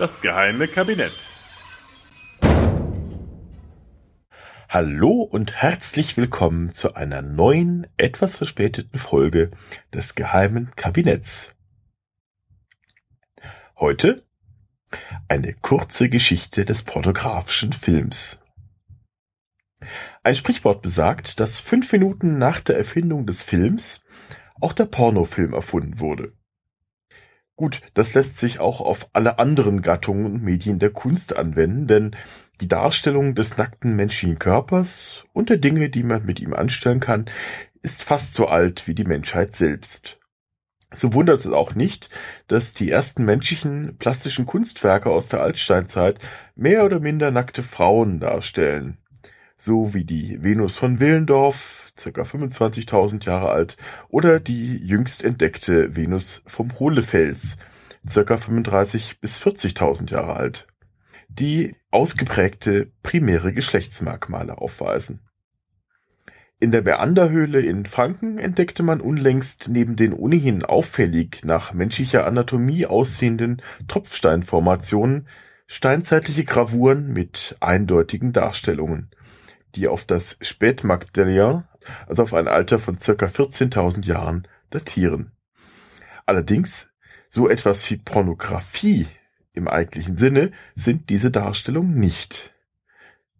Das geheime Kabinett. Hallo und herzlich willkommen zu einer neuen, etwas verspäteten Folge des geheimen Kabinetts. Heute eine kurze Geschichte des pornografischen Films. Ein Sprichwort besagt, dass fünf Minuten nach der Erfindung des Films auch der Pornofilm erfunden wurde. Gut, das lässt sich auch auf alle anderen Gattungen und Medien der Kunst anwenden, denn die Darstellung des nackten menschlichen Körpers und der Dinge, die man mit ihm anstellen kann, ist fast so alt wie die Menschheit selbst. So wundert es auch nicht, dass die ersten menschlichen plastischen Kunstwerke aus der Altsteinzeit mehr oder minder nackte Frauen darstellen. So wie die Venus von Willendorf, circa 25.000 Jahre alt, oder die jüngst entdeckte Venus vom Hohlefels, circa 35 bis 40.000 Jahre alt, die ausgeprägte primäre Geschlechtsmerkmale aufweisen. In der Meanderhöhle in Franken entdeckte man unlängst neben den ohnehin auffällig nach menschlicher Anatomie aussehenden Tropfsteinformationen steinzeitliche Gravuren mit eindeutigen Darstellungen, die auf das Spätmagdalien also auf ein Alter von circa 14.000 Jahren, datieren. Allerdings, so etwas wie Pornografie im eigentlichen Sinne sind diese Darstellungen nicht.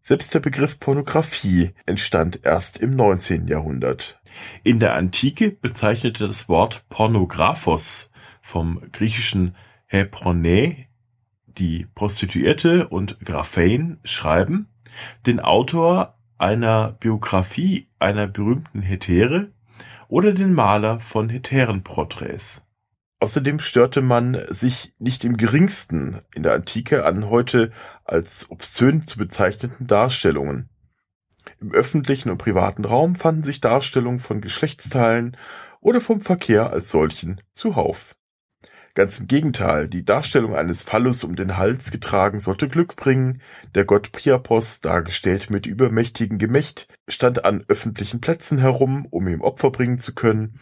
Selbst der Begriff Pornografie entstand erst im 19. Jahrhundert. In der Antike bezeichnete das Wort Pornographos vom griechischen Heprone, die Prostituierte und Graphein schreiben, den Autor einer Biographie einer berühmten Hetäre oder den Maler von Hetärenporträts. Außerdem störte man sich nicht im geringsten in der Antike an heute als obszön zu bezeichneten Darstellungen. Im öffentlichen und privaten Raum fanden sich Darstellungen von Geschlechtsteilen oder vom Verkehr als solchen zuhauf. Ganz im Gegenteil, die Darstellung eines Phallus um den Hals getragen sollte Glück bringen, der Gott Priapos, dargestellt mit übermächtigem Gemächt, stand an öffentlichen Plätzen herum, um ihm Opfer bringen zu können.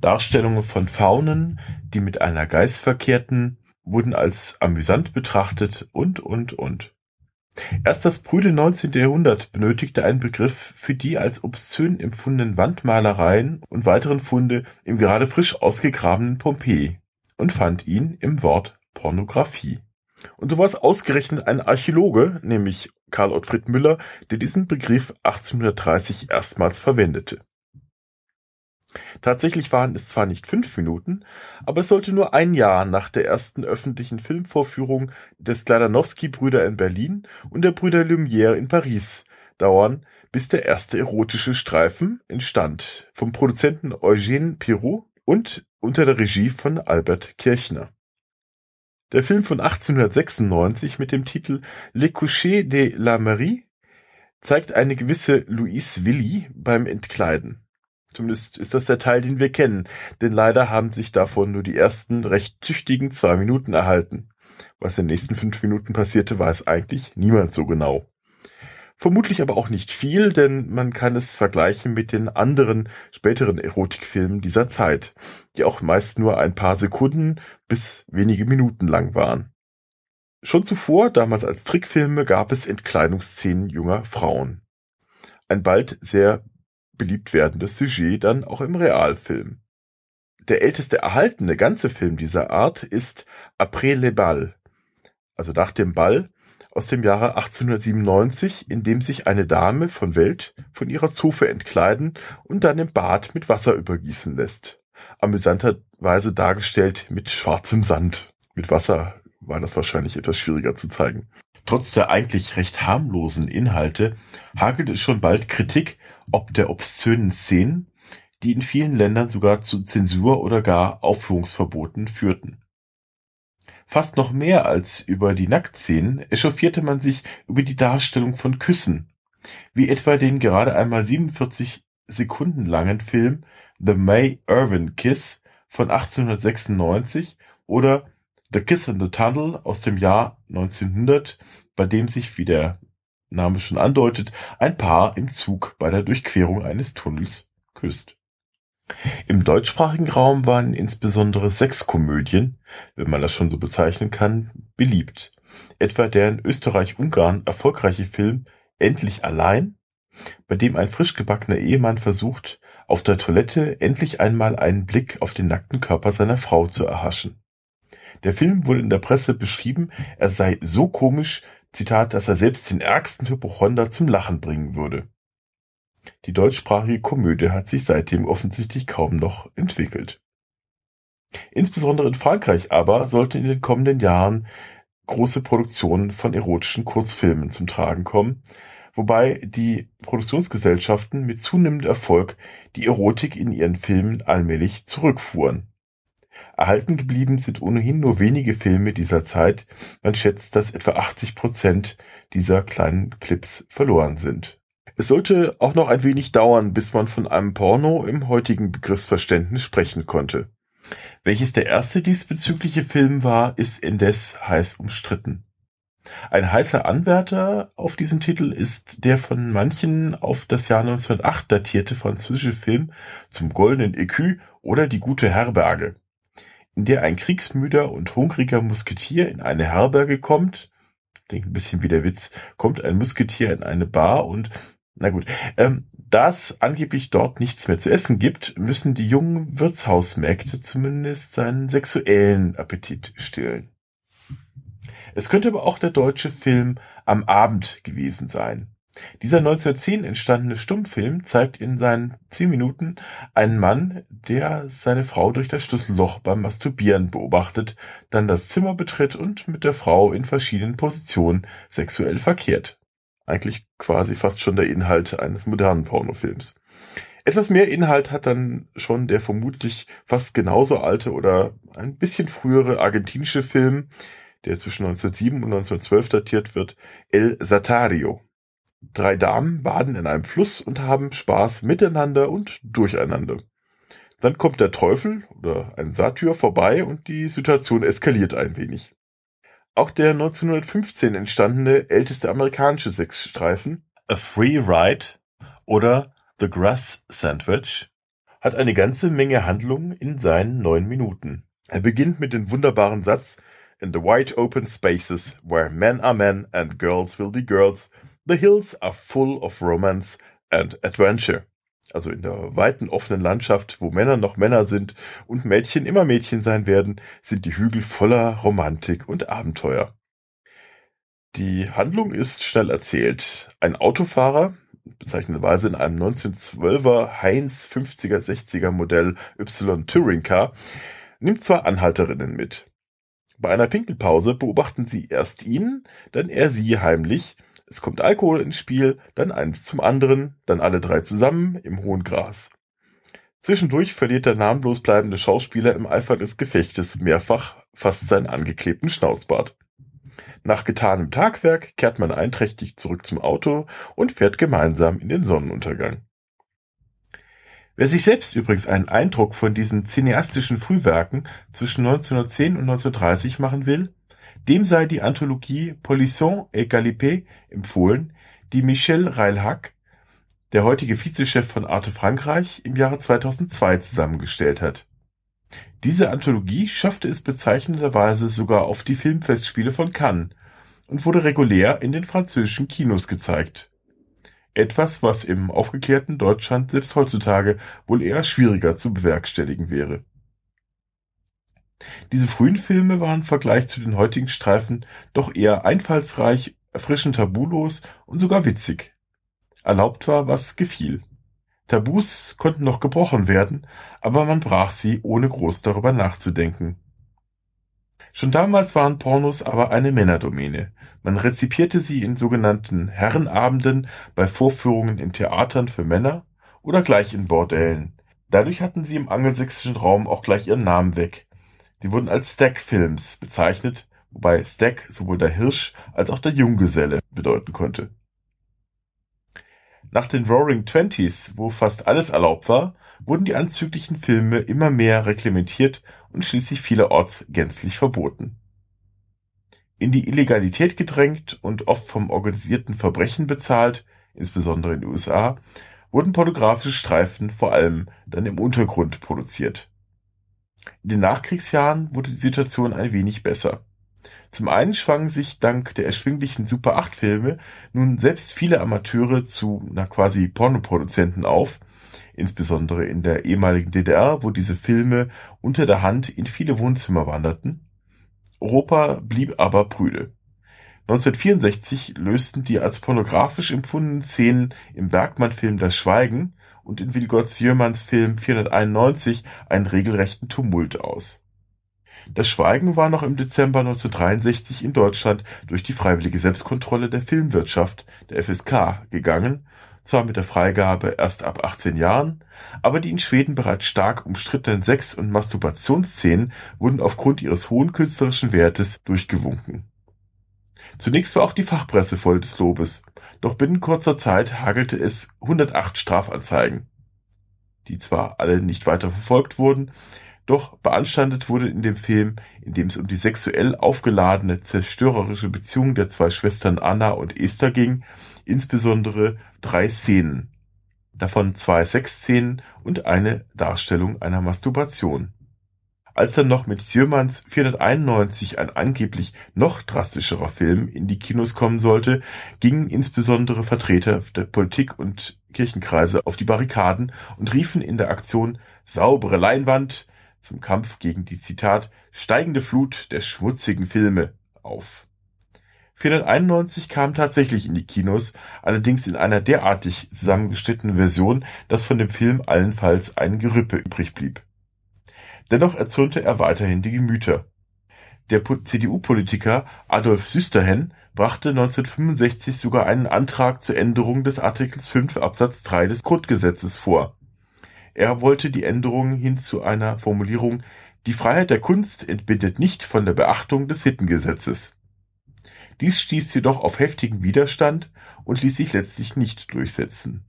Darstellungen von Faunen, die mit einer Geiß verkehrten, wurden als amüsant betrachtet und, und, und. Erst das frühe 19. Jahrhundert benötigte einen Begriff für die als obszön empfundenen Wandmalereien und weiteren Funde im gerade frisch ausgegrabenen Pompeji und fand ihn im Wort Pornografie. Und so war es ausgerechnet ein Archäologe, nämlich Karl Ottfried Müller, der diesen Begriff 1830 erstmals verwendete. Tatsächlich waren es zwar nicht fünf Minuten, aber es sollte nur ein Jahr nach der ersten öffentlichen Filmvorführung des Gladanowski-Brüder in Berlin und der Brüder Lumière in Paris dauern, bis der erste erotische Streifen entstand, vom Produzenten Eugène Pirou und unter der Regie von Albert Kirchner. Der Film von 1896 mit dem Titel Le Coucher de la Marie zeigt eine gewisse Louise Willy beim Entkleiden. Zumindest ist das der Teil, den wir kennen, denn leider haben sich davon nur die ersten recht züchtigen zwei Minuten erhalten. Was in den nächsten fünf Minuten passierte, weiß eigentlich niemand so genau. Vermutlich aber auch nicht viel, denn man kann es vergleichen mit den anderen späteren Erotikfilmen dieser Zeit, die auch meist nur ein paar Sekunden bis wenige Minuten lang waren. Schon zuvor, damals als Trickfilme, gab es Entkleidungsszenen junger Frauen. Ein bald sehr beliebt werdendes Sujet dann auch im Realfilm. Der älteste erhaltene ganze Film dieser Art ist Après les Bal, also nach dem Ball, aus dem Jahre 1897, in dem sich eine Dame von Welt von ihrer Zofe entkleiden und dann im Bad mit Wasser übergießen lässt. Amüsanterweise dargestellt mit schwarzem Sand. Mit Wasser war das wahrscheinlich etwas schwieriger zu zeigen. Trotz der eigentlich recht harmlosen Inhalte hagelt es schon bald Kritik ob der obszönen Szenen, die in vielen Ländern sogar zu Zensur oder gar Aufführungsverboten führten. Fast noch mehr als über die Nacktszenen echauffierte man sich über die Darstellung von Küssen, wie etwa den gerade einmal 47 Sekunden langen Film The May Irvin Kiss von 1896 oder The Kiss in the Tunnel aus dem Jahr 1900, bei dem sich, wie der Name schon andeutet, ein Paar im Zug bei der Durchquerung eines Tunnels küsst. Im deutschsprachigen Raum waren insbesondere Sexkomödien, wenn man das schon so bezeichnen kann, beliebt, etwa der in Österreich-Ungarn erfolgreiche Film Endlich allein, bei dem ein frisch gebackener Ehemann versucht, auf der Toilette endlich einmal einen Blick auf den nackten Körper seiner Frau zu erhaschen. Der Film wurde in der Presse beschrieben, er sei so komisch, Zitat, dass er selbst den ärgsten Hypochonder zum Lachen bringen würde. Die deutschsprachige Komödie hat sich seitdem offensichtlich kaum noch entwickelt. Insbesondere in Frankreich aber sollten in den kommenden Jahren große Produktionen von erotischen Kurzfilmen zum Tragen kommen, wobei die Produktionsgesellschaften mit zunehmendem Erfolg die Erotik in ihren Filmen allmählich zurückfuhren. Erhalten geblieben sind ohnehin nur wenige Filme dieser Zeit, man schätzt, dass etwa 80 Prozent dieser kleinen Clips verloren sind. Es sollte auch noch ein wenig dauern, bis man von einem Porno im heutigen Begriffsverständnis sprechen konnte. Welches der erste diesbezügliche Film war, ist indes heiß umstritten. Ein heißer Anwärter auf diesen Titel ist der von manchen auf das Jahr 1908 datierte französische Film Zum goldenen Écu oder Die gute Herberge, in der ein kriegsmüder und hungriger Musketier in eine Herberge kommt, klingt ein bisschen wie der Witz, kommt ein Musketier in eine Bar und na gut, ähm, da es angeblich dort nichts mehr zu essen gibt, müssen die jungen Wirtshausmägde zumindest seinen sexuellen Appetit stillen. Es könnte aber auch der deutsche Film Am Abend gewesen sein. Dieser 1910 entstandene Stummfilm zeigt in seinen zehn Minuten einen Mann, der seine Frau durch das Schlüsselloch beim Masturbieren beobachtet, dann das Zimmer betritt und mit der Frau in verschiedenen Positionen sexuell verkehrt. Eigentlich quasi fast schon der Inhalt eines modernen Pornofilms. Etwas mehr Inhalt hat dann schon der vermutlich fast genauso alte oder ein bisschen frühere argentinische Film der zwischen 1907 und 1912 datiert wird, El Satario. Drei Damen baden in einem Fluss und haben Spaß miteinander und durcheinander. Dann kommt der Teufel oder ein Satyr vorbei und die Situation eskaliert ein wenig. Auch der 1915 entstandene älteste amerikanische Sexstreifen A Free Ride oder The Grass Sandwich hat eine ganze Menge Handlung in seinen neun Minuten. Er beginnt mit dem wunderbaren Satz In the wide open spaces where men are men and girls will be girls, the hills are full of romance and adventure. Also in der weiten offenen Landschaft, wo Männer noch Männer sind und Mädchen immer Mädchen sein werden, sind die Hügel voller Romantik und Abenteuer. Die Handlung ist schnell erzählt. Ein Autofahrer, bezeichnenderweise in einem 1912er Heinz 50er 60er Modell Y Touring Car, nimmt zwei Anhalterinnen mit. Bei einer Pinkelpause beobachten sie erst ihn, dann er sie heimlich, es kommt Alkohol ins Spiel, dann eins zum anderen, dann alle drei zusammen im hohen Gras. Zwischendurch verliert der namenlos bleibende Schauspieler im Eifer des Gefechtes mehrfach fast seinen angeklebten Schnauzbart. Nach getanem Tagwerk kehrt man einträchtig zurück zum Auto und fährt gemeinsam in den Sonnenuntergang. Wer sich selbst übrigens einen Eindruck von diesen cineastischen Frühwerken zwischen 1910 und 1930 machen will, dem sei die Anthologie Polisson et Galipet empfohlen, die Michel Reilhac, der heutige Vizechef von Arte Frankreich, im Jahre 2002 zusammengestellt hat. Diese Anthologie schaffte es bezeichnenderweise sogar auf die Filmfestspiele von Cannes und wurde regulär in den französischen Kinos gezeigt etwas, was im aufgeklärten Deutschland selbst heutzutage wohl eher schwieriger zu bewerkstelligen wäre. Diese frühen Filme waren im Vergleich zu den heutigen Streifen doch eher einfallsreich, erfrischend tabulos und sogar witzig. Erlaubt war, was gefiel. Tabus konnten noch gebrochen werden, aber man brach sie, ohne groß darüber nachzudenken. Schon damals waren Pornos aber eine Männerdomäne. Man rezipierte sie in sogenannten Herrenabenden, bei Vorführungen in Theatern für Männer oder gleich in Bordellen. Dadurch hatten sie im angelsächsischen Raum auch gleich ihren Namen weg. Sie wurden als Stack-Films bezeichnet, wobei Stack sowohl der Hirsch als auch der Junggeselle bedeuten konnte. Nach den Roaring Twenties, wo fast alles erlaubt war, wurden die anzüglichen Filme immer mehr reglementiert und schließlich vielerorts gänzlich verboten. In die Illegalität gedrängt und oft vom organisierten Verbrechen bezahlt, insbesondere in den USA, wurden pornografische Streifen vor allem dann im Untergrund produziert. In den Nachkriegsjahren wurde die Situation ein wenig besser. Zum einen schwangen sich dank der erschwinglichen Super-8-Filme nun selbst viele Amateure zu na quasi Pornoproduzenten auf, insbesondere in der ehemaligen DDR, wo diese Filme unter der Hand in viele Wohnzimmer wanderten. Europa blieb aber prüde. 1964 lösten die als pornografisch empfundenen Szenen im Bergmann-Film Das Schweigen und in Vilgot Jömanns Film 491 einen regelrechten Tumult aus. Das Schweigen war noch im Dezember 1963 in Deutschland durch die Freiwillige Selbstkontrolle der Filmwirtschaft der FSK gegangen, zwar mit der Freigabe erst ab 18 Jahren, aber die in Schweden bereits stark umstrittenen Sex- und Masturbationsszenen wurden aufgrund ihres hohen künstlerischen Wertes durchgewunken. Zunächst war auch die Fachpresse voll des Lobes, doch binnen kurzer Zeit hagelte es 108 Strafanzeigen, die zwar alle nicht weiter verfolgt wurden, doch beanstandet wurde in dem Film, in dem es um die sexuell aufgeladene, zerstörerische Beziehung der zwei Schwestern Anna und Esther ging, insbesondere drei Szenen, davon zwei Sexszenen und eine Darstellung einer Masturbation. Als dann noch mit Sjömans 491 ein angeblich noch drastischerer Film in die Kinos kommen sollte, gingen insbesondere Vertreter der Politik und Kirchenkreise auf die Barrikaden und riefen in der Aktion Saubere Leinwand zum Kampf gegen die Zitat steigende Flut der schmutzigen Filme auf. 491 kam tatsächlich in die Kinos, allerdings in einer derartig zusammengeschnittenen Version, dass von dem Film allenfalls ein Gerippe übrig blieb. Dennoch erzürnte er weiterhin die Gemüter. Der CDU-Politiker Adolf Süsterhen brachte 1965 sogar einen Antrag zur Änderung des Artikels 5 Absatz 3 des Grundgesetzes vor er wollte die Änderung hin zu einer Formulierung Die Freiheit der Kunst entbindet nicht von der Beachtung des Sittengesetzes. Dies stieß jedoch auf heftigen Widerstand und ließ sich letztlich nicht durchsetzen.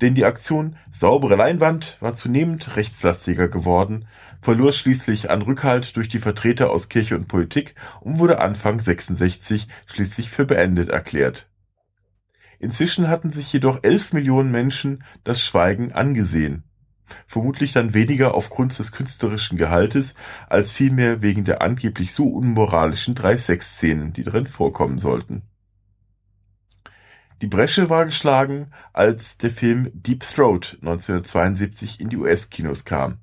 Denn die Aktion Saubere Leinwand war zunehmend rechtslastiger geworden, verlor schließlich an Rückhalt durch die Vertreter aus Kirche und Politik und wurde Anfang 66 schließlich für beendet erklärt. Inzwischen hatten sich jedoch elf Millionen Menschen das Schweigen angesehen vermutlich dann weniger aufgrund des künstlerischen Gehaltes, als vielmehr wegen der angeblich so unmoralischen drei Sexszenen, die darin vorkommen sollten. Die Bresche war geschlagen, als der Film Deep Throat 1972 in die US-Kinos kam.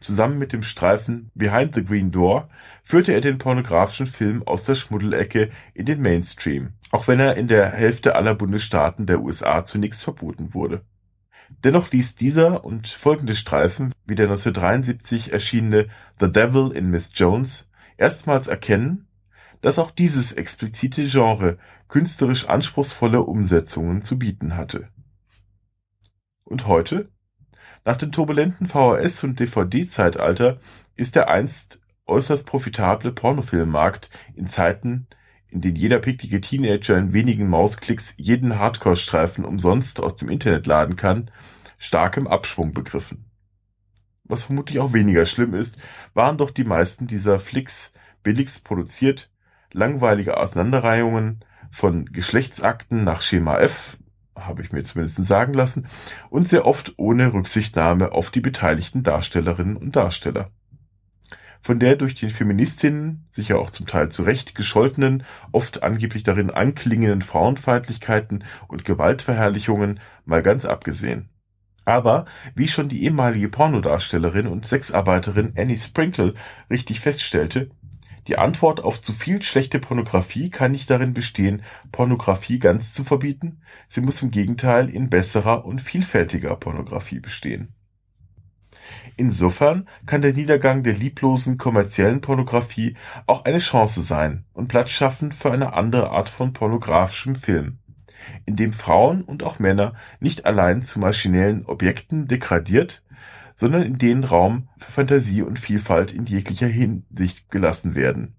Zusammen mit dem Streifen Behind the Green Door führte er den pornografischen Film aus der Schmuddelecke in den Mainstream, auch wenn er in der Hälfte aller Bundesstaaten der USA zunächst verboten wurde Dennoch ließ dieser und folgende Streifen, wie der 1973 erschienene The Devil in Miss Jones, erstmals erkennen, dass auch dieses explizite Genre künstlerisch anspruchsvolle Umsetzungen zu bieten hatte. Und heute? Nach dem turbulenten VHS- und DVD-Zeitalter ist der einst äußerst profitable Pornofilmmarkt in Zeiten in denen jeder picklige Teenager in wenigen Mausklicks jeden Hardcore-Streifen umsonst aus dem Internet laden kann, stark im Abschwung begriffen. Was vermutlich auch weniger schlimm ist, waren doch die meisten dieser Flicks billigst produziert, langweilige Auseinanderreihungen von Geschlechtsakten nach Schema F, habe ich mir zumindest sagen lassen, und sehr oft ohne Rücksichtnahme auf die beteiligten Darstellerinnen und Darsteller von der durch die Feministinnen, sicher auch zum Teil zu Recht gescholtenen, oft angeblich darin anklingenden Frauenfeindlichkeiten und Gewaltverherrlichungen mal ganz abgesehen. Aber, wie schon die ehemalige Pornodarstellerin und Sexarbeiterin Annie Sprinkle richtig feststellte, die Antwort auf zu viel schlechte Pornografie kann nicht darin bestehen, Pornografie ganz zu verbieten, sie muss im Gegenteil in besserer und vielfältiger Pornografie bestehen. Insofern kann der Niedergang der lieblosen kommerziellen Pornografie auch eine Chance sein und Platz schaffen für eine andere Art von pornografischem Film, in dem Frauen und auch Männer nicht allein zu maschinellen Objekten degradiert, sondern in denen Raum für Fantasie und Vielfalt in jeglicher Hinsicht gelassen werden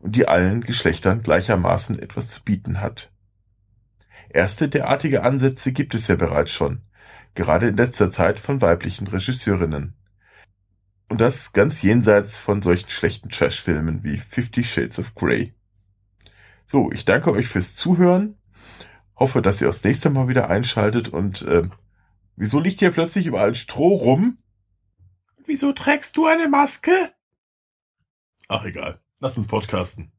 und die allen Geschlechtern gleichermaßen etwas zu bieten hat. Erste derartige Ansätze gibt es ja bereits schon gerade in letzter Zeit von weiblichen Regisseurinnen. Und das ganz jenseits von solchen schlechten Trash-Filmen wie Fifty Shades of Grey. So, ich danke euch fürs Zuhören, hoffe, dass ihr das nächste Mal wieder einschaltet und äh, Wieso liegt hier plötzlich überall Stroh rum? Wieso trägst du eine Maske? Ach egal, lass uns podcasten.